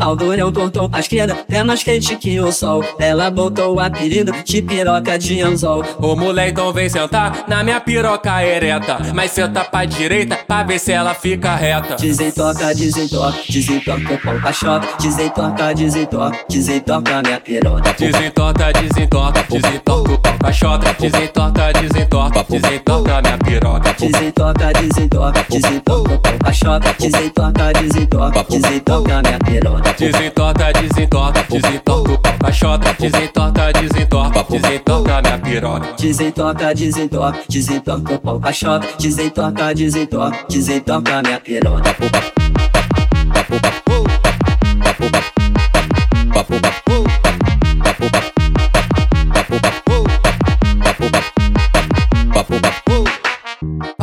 Pau durão tortou pra esquerda, é mais quente que o sol. Ela botou o apelido de piroca de anzol. O moleitão vem sentar na minha piroca ereta. Mas senta pra direita pra ver se ela fica reta. Desentoca, desentoca, desentoca o pau chota. Desentoca, desentoca, desentoca minha piroca. Desentoca, desentoca, desentoca o pau pra chota. Desentoca, desentoca, desentoca minha piroca. O pau pra chota. Desentoca, desentoca, desentoca minha piroca. O pau pra chota. Desentoca, desentoca, desentoca minha piroca. O pau pra chota. Desentoca, desentoca, desentoca minha piroca.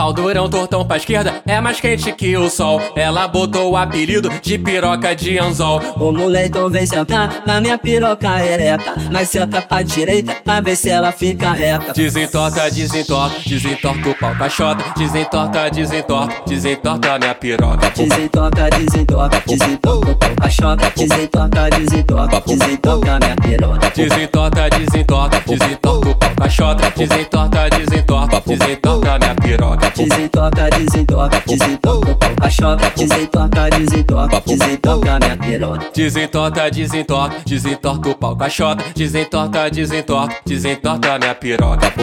Pau durão, tortão pra esquerda, é mais quente que o sol. Ela botou o apelido de piroca de anzol. O moletom vem sentar na minha piroca ereta. Mas senta pra direita pra ver se ela fica reta. Desentorta, desentorta, desentorta o pau pra chota. Desentorta, desentorta, desentorta minha piroca. Desentoca, desentoca, desentoca o pau pra chota. Desentoca, desentoca, desentoca minha piroca. Desentorta, desentorta, desentorta o pau pra chota. Desentorta, desentorta, desentorta minha piroca. Desentoca, desentoca, desentoca o pau pra chota. Desentoca, desentoca, desentoca minha piroca. Desentorta, desentorta, desentorta o pau com a chota. Desentorta, desentorta, desentorta minha piroca.